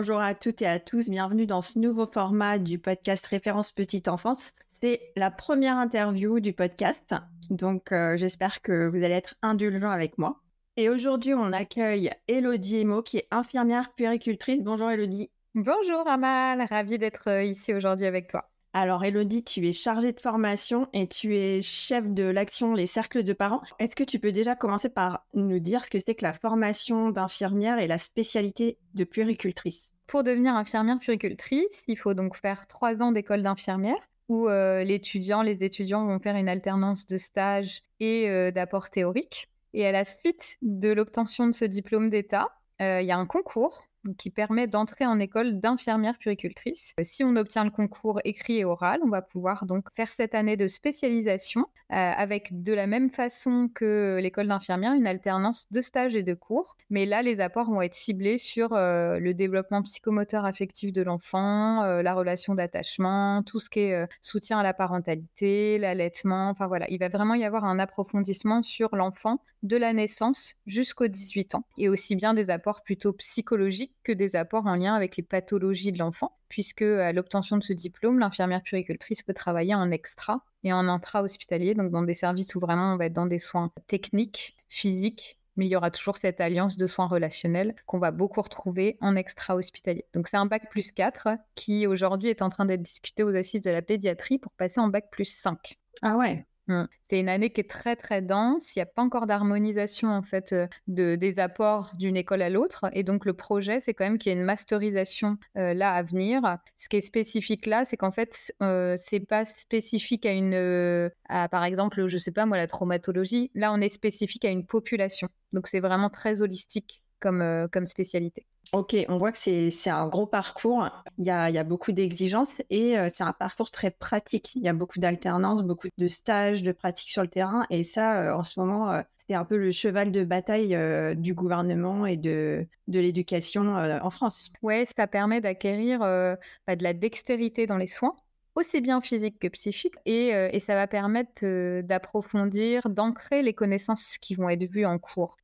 Bonjour à toutes et à tous, bienvenue dans ce nouveau format du podcast Référence Petite Enfance. C'est la première interview du podcast, donc euh, j'espère que vous allez être indulgents avec moi. Et aujourd'hui, on accueille Elodie Emo, qui est infirmière puéricultrice. Bonjour Elodie. Bonjour Amal, ravie d'être euh, ici aujourd'hui avec toi. Alors Elodie, tu es chargée de formation et tu es chef de l'action Les Cercles de Parents. Est-ce que tu peux déjà commencer par nous dire ce que c'est que la formation d'infirmière et la spécialité de puéricultrice? Pour devenir infirmière puéricultrice, il faut donc faire trois ans d'école d'infirmière où euh, l'étudiant, les étudiants vont faire une alternance de stage et euh, d'apport théorique. Et à la suite de l'obtention de ce diplôme d'État, euh, il y a un concours qui permet d'entrer en école d'infirmière puricultrice. Euh, si on obtient le concours écrit et oral, on va pouvoir donc faire cette année de spécialisation euh, avec de la même façon que l'école d'infirmière une alternance de stage et de cours. Mais là, les apports vont être ciblés sur euh, le développement psychomoteur affectif de l'enfant, la relation d'attachement, tout ce qui est soutien à la parentalité, l'allaitement. Enfin voilà, il va vraiment y avoir un approfondissement sur l'enfant de la naissance jusqu'aux 18 ans et aussi bien des apports plutôt psychologiques que des apports en lien avec les pathologies de l'enfant, puisque à l'obtention de ce diplôme, l'infirmière puricultrice peut travailler en extra et en intra-hospitalier, donc dans des services où vraiment on va être dans des soins techniques, physiques, mais il y aura toujours cette alliance de soins relationnels qu'on va beaucoup retrouver en extra-hospitalier. Donc c'est un bac plus 4 qui aujourd'hui est en train d'être discuté aux assises de la pédiatrie pour passer en bac plus 5. Ah ouais, Mmh. C'est une année qui est très très dense. Il n'y a pas encore d'harmonisation en fait de, des apports d'une école à l'autre. Et donc le projet, c'est quand même qu'il y ait une masterisation là à venir. Ce qui est spécifique là, c'est qu'en fait, euh, c'est pas spécifique à une, par exemple, je sais pas moi, la traumatologie. Là, on est spécifique à une population. Donc c'est vraiment très holistique comme, comme spécialité. Ok, on voit que c'est un gros parcours. Il y a, beaucoup d'exigences et euh, c'est un parcours très pratique. Il y a beaucoup d'alternance, beaucoup de stages, de pratiques sur le terrain. Et ça, euh, en ce moment, euh, c'est un peu le cheval de bataille du gouvernement et de, de l'éducation en France. Oui, ça permet d'acquérir bah, de la dextérité dans les soins aussi bien physique que psychique, et, et ça va permettre d'approfondir, d'ancrer les connaissances qui vont être vues en cours.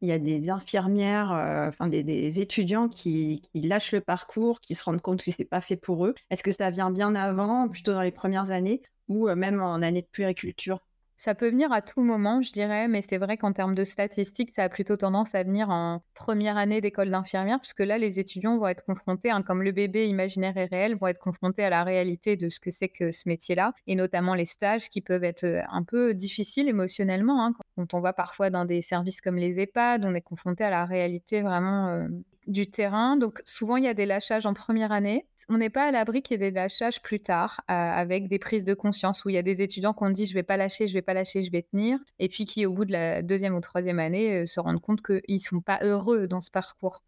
Il y a des infirmières, euh, enfin des, étudiants qui, lâchent le parcours, qui se rendent compte que c'est pas fait pour eux. Est-ce que ça vient bien avant, plutôt dans les premières années, ou euh, même en année de puériculture? Ça peut venir à tout moment, je dirais, mais c'est vrai qu'en termes de statistiques, ça a plutôt tendance à venir en première année d'école d'infirmière, puisque là, les étudiants vont être confrontés, hein, comme le bébé imaginaire et réel, vont être confrontés à la réalité de ce que c'est que ce métier-là, et notamment les stages qui peuvent être euh, un peu difficiles émotionnellement. Hein. Quand on va parfois dans des services comme les EHPAD, on est confronté à la réalité vraiment euh, du terrain. Donc souvent, il y a des lâchages en première année on n'est pas à l'abri qu'il y ait des lâchages plus tard, euh, avec des prises de conscience où il y a des étudiants qui ont dit je vais pas lâcher, je vais pas lâcher, je vais tenir, et puis qui au bout de la deuxième ou troisième année euh, se rendent compte qu'ils sont pas heureux dans ce parcours.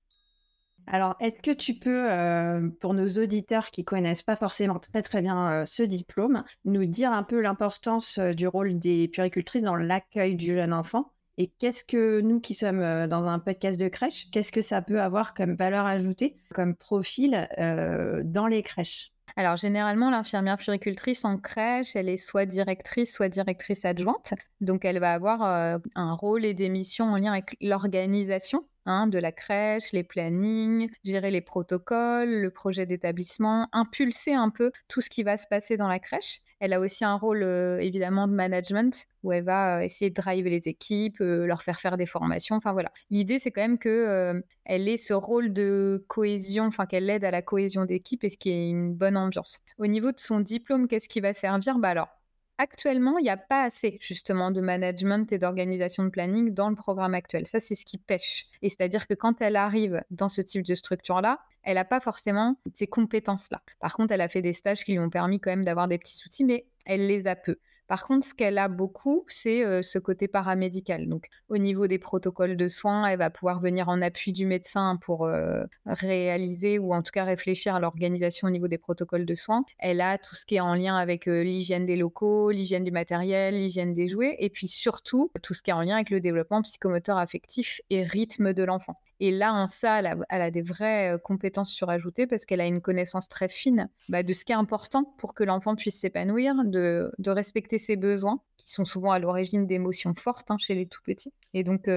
Alors, est-ce que tu peux, euh, pour nos auditeurs qui connaissent pas forcément très très bien ce diplôme, nous dire un peu l'importance du rôle des puéricultrices dans l'accueil du jeune enfant? Et qu'est-ce que nous qui sommes euh, dans un podcast de crèche, qu'est-ce que ça peut avoir comme valeur ajoutée, comme profil euh, dans les crèches? Alors généralement, l'infirmière puricultrice en crèche, elle est soit directrice, soit directrice adjointe. Donc elle va avoir euh, un rôle et des missions en lien avec l'organisation hein, de la crèche, les plannings, gérer les protocoles, le projet d'établissement, impulser un peu tout ce qui va se passer dans la crèche. Elle a aussi un rôle évidemment de management où elle va essayer de driver les équipes, leur faire faire des formations. Enfin voilà. L'idée c'est quand même que elle ait ce rôle de cohésion, enfin qu'elle aide à la cohésion d'équipe et ce qui est une bonne ambiance. Au niveau de son diplôme, qu'est-ce qui va servir? Bah actuellement, il n'y a pas assez justement de management et d'organisation de planning dans le programme actuel. Ça, c'est ce qui pêche. Et c'est-à-dire que quand elle arrive dans ce type de structure-là, elle n'a pas forcément ces compétences-là. Par contre, elle a fait des stages qui lui ont permis quand même d'avoir des petits outils, mais elle les a peu. Par contre, ce qu'elle a beaucoup, c'est ce côté paramédical. Donc, au niveau des protocoles de soins, elle va pouvoir venir en appui du médecin pour réaliser ou en tout cas réfléchir à l'organisation au niveau des protocoles de soins. Elle a tout ce qui est en lien avec l'hygiène des locaux, l'hygiène du matériel, l'hygiène des jouets, et puis surtout tout ce qui est en lien avec le développement psychomoteur affectif et rythme de l'enfant. Et là, en ça, elle a, des vraies compétences surajoutées parce qu'elle a une connaissance très fine bah, de ce qui est important pour que l'enfant puisse s'épanouir, de, respecter ses besoins, qui sont souvent à l'origine d'émotions fortes hein, chez les tout petits. Et donc,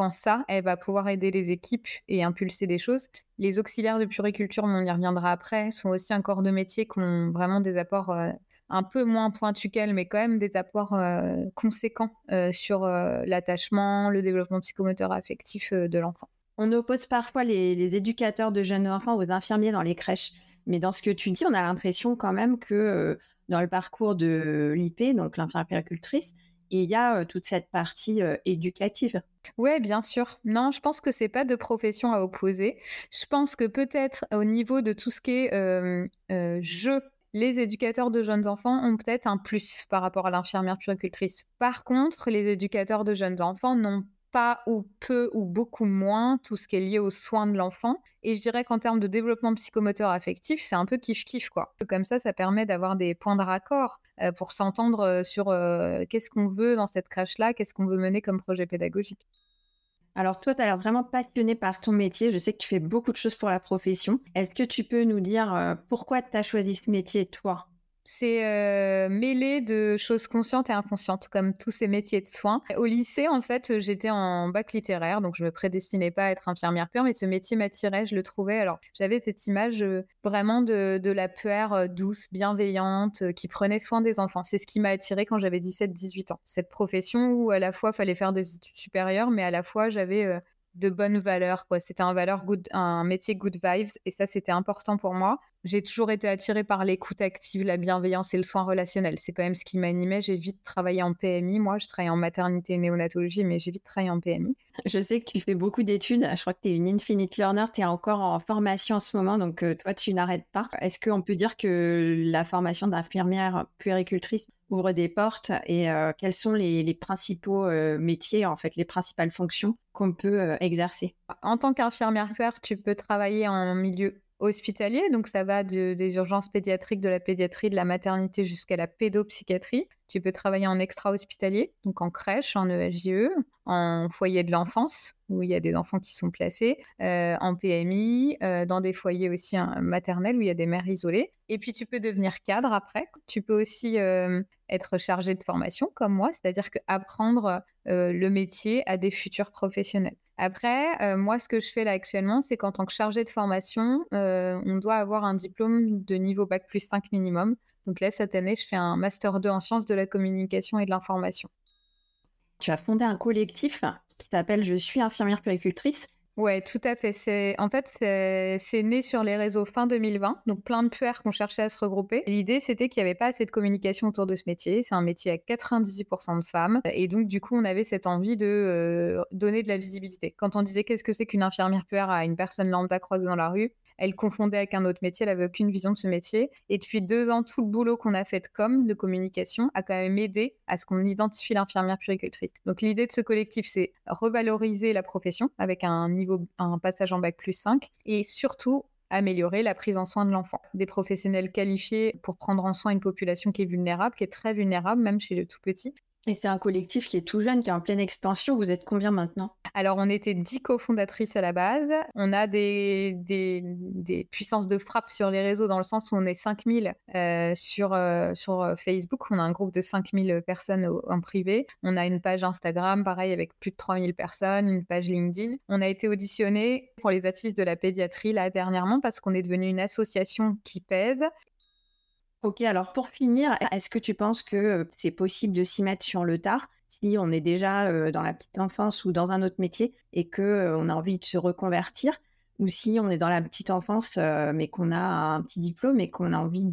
en ça, elle va pouvoir aider les équipes et impulser des choses. Les auxiliaires de puriculture, on y reviendra après, sont aussi un corps de métier qui ont vraiment des apports un peu moins pointus qu'elle, mais quand même des apports conséquents sur l'attachement, le développement psychomoteur affectif de l'enfant. On oppose parfois les, éducateurs de jeunes enfants aux infirmiers dans les crèches. Mais dans ce que tu dis, on a l'impression quand même que euh, dans le parcours de l'IP, donc l'infirmière péricultrice, il y a euh, toute cette partie euh, éducative. Oui, bien sûr. Non, je pense que c'est pas de profession à opposer. Je pense que peut-être au niveau de tout ce qui est jeu les éducateurs de jeunes enfants ont peut-être un plus par rapport à l'infirmière puricultrice. Par contre, les éducateurs de jeunes enfants n'ont pas ou peu ou beaucoup moins tout ce qui est lié aux soins de l'enfant. Et je dirais qu'en termes de développement psychomoteur affectif, c'est un peu kiff-kiff, quoi. Comme ça, ça permet d'avoir des points de raccord euh, pour s'entendre euh, sur euh, qu'est-ce qu'on veut dans cette crèche-là, qu'est-ce qu'on veut mener comme projet pédagogique. Alors toi, tu as l'air vraiment passionné par ton métier. Je sais que tu fais beaucoup de choses pour la profession. Est-ce que tu peux nous dire pourquoi tu as choisi ce métier, toi? C'est euh, mêlé de choses conscientes et inconscientes, comme tous ces métiers de soins. Au lycée, en fait, j'étais en bac littéraire, donc je me prédestinais pas à être infirmière pure, mais ce métier m'attirait, je le trouvais. Alors, j'avais cette image euh, vraiment de, la puère euh, douce, bienveillante, qui prenait soin des enfants. C'est ce qui m'a attiré quand j'avais 17-18 ans. Cette profession où à la fois, fallait faire des études supérieures, mais à la fois, j'avais de bonnes valeurs. Quoi. C'était un, valeur good, un métier good vibes et ça, c'était important pour moi. J'ai toujours été attirée par l'écoute active, la bienveillance et le soin relationnel. C'est quand même ce qui m'animait. J'ai vite travaillé en PMI. Moi, je travaille en maternité et néonatologie, mais j'ai vite travaillé en PMI. Je sais que tu fais beaucoup d'études. Je crois que tu es une infinite learner. Tu es encore en formation en ce moment, donc euh, toi, tu n'arrêtes pas. Est-ce qu'on peut dire que la formation d'infirmière puéricultrice ouvre des portes et euh, quels sont les, principaux euh, métiers, en fait, les principales fonctions qu'on peut euh, exercer En tant qu'infirmière tu peux travailler en milieu hospitalier, donc ça va des urgences pédiatriques, de la pédiatrie, de la maternité jusqu'à la pédopsychiatrie. Tu peux travailler en extra-hospitalier, donc en crèche, en ESJE, en foyer de l'enfance, où il y a des enfants qui sont placés, euh, en PMI, euh, dans des foyers aussi hein, maternels où il y a des mères isolées. Et puis tu peux devenir cadre après. Tu peux aussi euh, être chargé de formation comme moi, c'est-à-dire qu'apprendre le métier à des futurs professionnels. Après, moi, ce que je fais là actuellement, c'est qu'en tant que chargé de formation, on doit avoir un diplôme de niveau Bac plus 5 minimum. Donc là, cette année, je fais un Master 2 en sciences de la communication et de l'information. Tu as fondé un collectif qui s'appelle Je suis infirmière péricultrice. Ouais, tout à fait. C'est en fait c'est né sur les réseaux fin 2020, donc plein de puères qui ont cherché à se regrouper. L'idée c'était qu'il n'y avait pas assez de communication autour de ce métier. C'est un métier à 98% de femmes, et donc du coup on avait cette envie de euh, donner de la visibilité. Quand on disait qu'est-ce que c'est qu'une infirmière puère à une personne lambda croisée dans la rue, elle confondait avec un autre métier, elle avait aucune vision de ce métier. Et depuis deux ans, tout le boulot qu'on a fait de de communication, a quand même aidé à ce qu'on identifie l'infirmière puricultrice. Donc l'idée de ce collectif, c'est revaloriser la profession avec un niveau, un passage en bac plus 5 et surtout améliorer la prise en soin de l'enfant. Des professionnels qualifiés pour prendre en soin une population qui est vulnérable, qui est très vulnérable, même chez le tout petit. Et c'est un collectif qui est tout jeune, qui est en pleine expansion. Vous êtes combien maintenant? Alors, on était dix cofondatrices à la base. On a des, des, puissances de frappe sur les réseaux dans le sens où on est 5000 euh, sur, euh, sur euh, Facebook. On a un groupe de 5000 personnes en privé. On a une page Instagram, pareil, avec plus de 3000 personnes, une page LinkedIn. On a été auditionné pour les assises de la pédiatrie là dernièrement parce qu'on est devenu une association qui pèse Ok, alors pour finir, est-ce que tu penses que c'est possible de s'y mettre sur le tard si on est déjà dans la petite enfance ou dans un autre métier et que on a envie de se reconvertir, ou si on est dans la petite enfance mais qu'on a un petit diplôme et qu'on a envie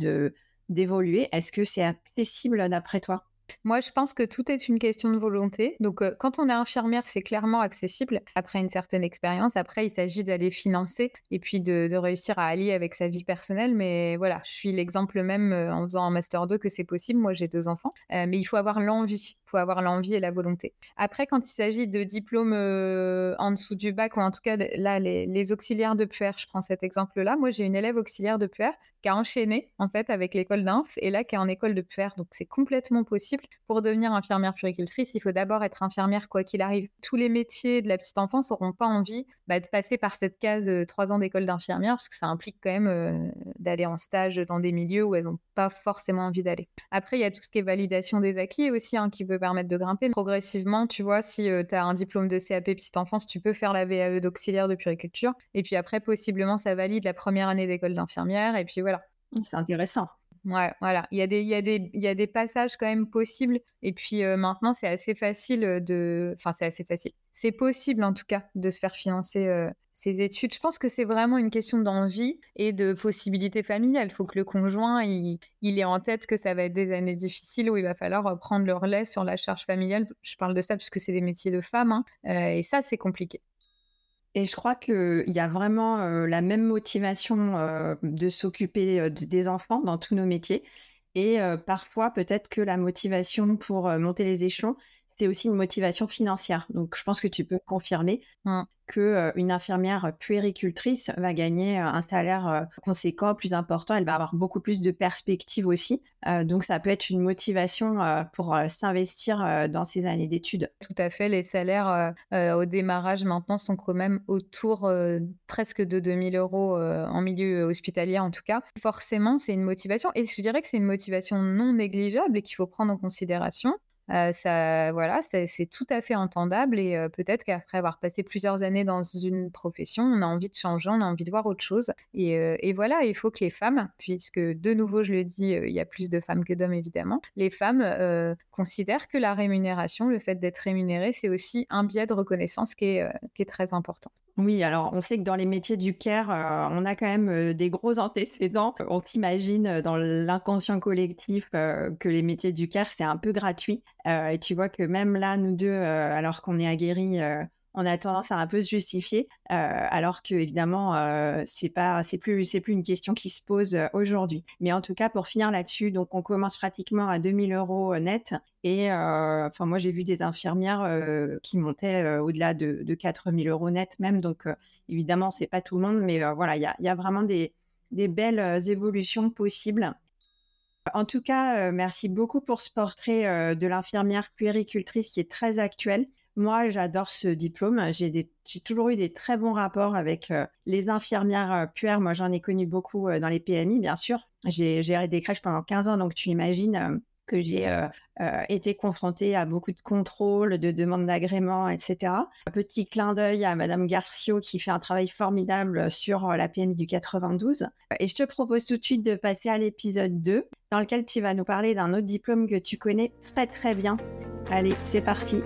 d'évoluer, est-ce que c'est accessible d'après toi? Moi, je pense que tout est une question de volonté. Donc, euh, quand on est infirmière, c'est clairement accessible après une certaine expérience. Après, il s'agit d'aller financer et puis de, réussir à allier avec sa vie personnelle. Mais voilà, je suis l'exemple même euh, en faisant un Master 2 que c'est possible. Moi, j'ai deux enfants. Euh, mais il faut avoir l'envie. Il faut avoir l'envie et la volonté. Après, quand il s'agit de diplômes en dessous du bac, ou en tout cas, là, les, les auxiliaires de puère, je prends cet exemple-là. Moi, j'ai une élève auxiliaire de puère qui a enchaîné en fait avec l'école d'inf et là qui est en école de puère. Donc c'est complètement possible. Pour devenir infirmière puricultrice, il faut d'abord être infirmière quoi qu'il arrive. Tous les métiers de la petite enfance n'auront pas envie bah, de passer par cette case de trois ans d'école d'infirmière parce que ça implique quand même euh, d'aller en stage dans des milieux où elles n'ont pas forcément envie d'aller. Après, il y a tout ce qui est validation des acquis aussi hein, qui peut permettre de grimper progressivement. Tu vois, si euh, tu as un diplôme de CAP petite enfance, tu peux faire la VAE d'auxiliaire de puriculture. Et puis après, possiblement, ça valide la première année d'école d'infirmière. Et puis c'est intéressant. Ouais, voilà. Il y, a des, passages quand même possibles. Et puis maintenant, c'est assez facile de. Enfin, c'est assez facile. C'est possible en tout cas de se faire financer euh, ces études. Je pense que c'est vraiment une question d'envie et de possibilités familiales. Il faut que le conjoint, il, il ait en tête que ça va être des années difficiles où il va falloir prendre le relais sur la charge familiale. Je parle de ça puisque c'est des métiers de femmes. Hein. et ça, c'est compliqué. Et je crois qu'il y a vraiment la même motivation de s'occuper des enfants dans tous nos métiers. Et parfois, peut-être que la motivation pour monter les échelons, c'est aussi une motivation financière. Donc, je pense que tu peux confirmer mmh. Que qu'une infirmière puéricultrice va gagner un salaire conséquent, plus important. Elle va avoir beaucoup plus de perspectives aussi. donc, ça peut être une motivation pour s'investir dans ces années d'études. Tout à fait. Les salaires au démarrage maintenant sont quand même autour presque de 2000 euros en milieu hospitalier, en tout cas. Forcément, c'est une motivation. Et je dirais que c'est une motivation non négligeable et qu'il faut prendre en considération. Ça, voilà, c'est tout à fait entendable et peut-être qu'après avoir passé plusieurs années dans une profession, on a envie de changer, on a envie de voir autre chose. Et, voilà, il faut que les femmes, puisque de nouveau, je le dis, il y a plus de femmes que d'hommes évidemment, les femmes considèrent que la rémunération, le fait d'être rémunérée, c'est aussi un biais de reconnaissance qui est très important. Oui, alors on sait que dans les métiers du care, euh, on a quand même euh, des gros antécédents. On s'imagine euh, dans l'inconscient collectif que les métiers du care, c'est un peu gratuit. et tu vois que même là, nous deux, alors qu'on est aguerris on a tendance à un peu se justifier, euh, alors que évidemment euh, c'est plus, une question qui se pose euh, aujourd'hui. Mais en tout cas, pour finir là-dessus, donc on commence pratiquement à 2000 euros net, et enfin moi j'ai vu des infirmières qui montaient au-delà de, de 4000 euros net même, donc évidemment c'est pas tout le monde, mais voilà, il y a, vraiment des, des belles évolutions possibles. En tout cas, merci beaucoup pour ce portrait de l'infirmière puéricultrice qui est très actuel. Moi, j'adore ce diplôme. J'ai toujours eu des très bons rapports avec euh, les infirmières euh, puères. Moi, j'en ai connu beaucoup euh, dans les PMI, bien sûr. J'ai géré des crèches pendant 15 ans, donc tu imagines que j'ai été confrontée à beaucoup de contrôles, de demandes d'agrément, etc. Un petit clin d'œil à Madame Garcio qui fait un travail formidable sur la PMI du 92. Et je te propose tout de suite de passer à l'épisode 2, dans lequel tu vas nous parler d'un autre diplôme que tu connais très très bien. Allez, c'est parti.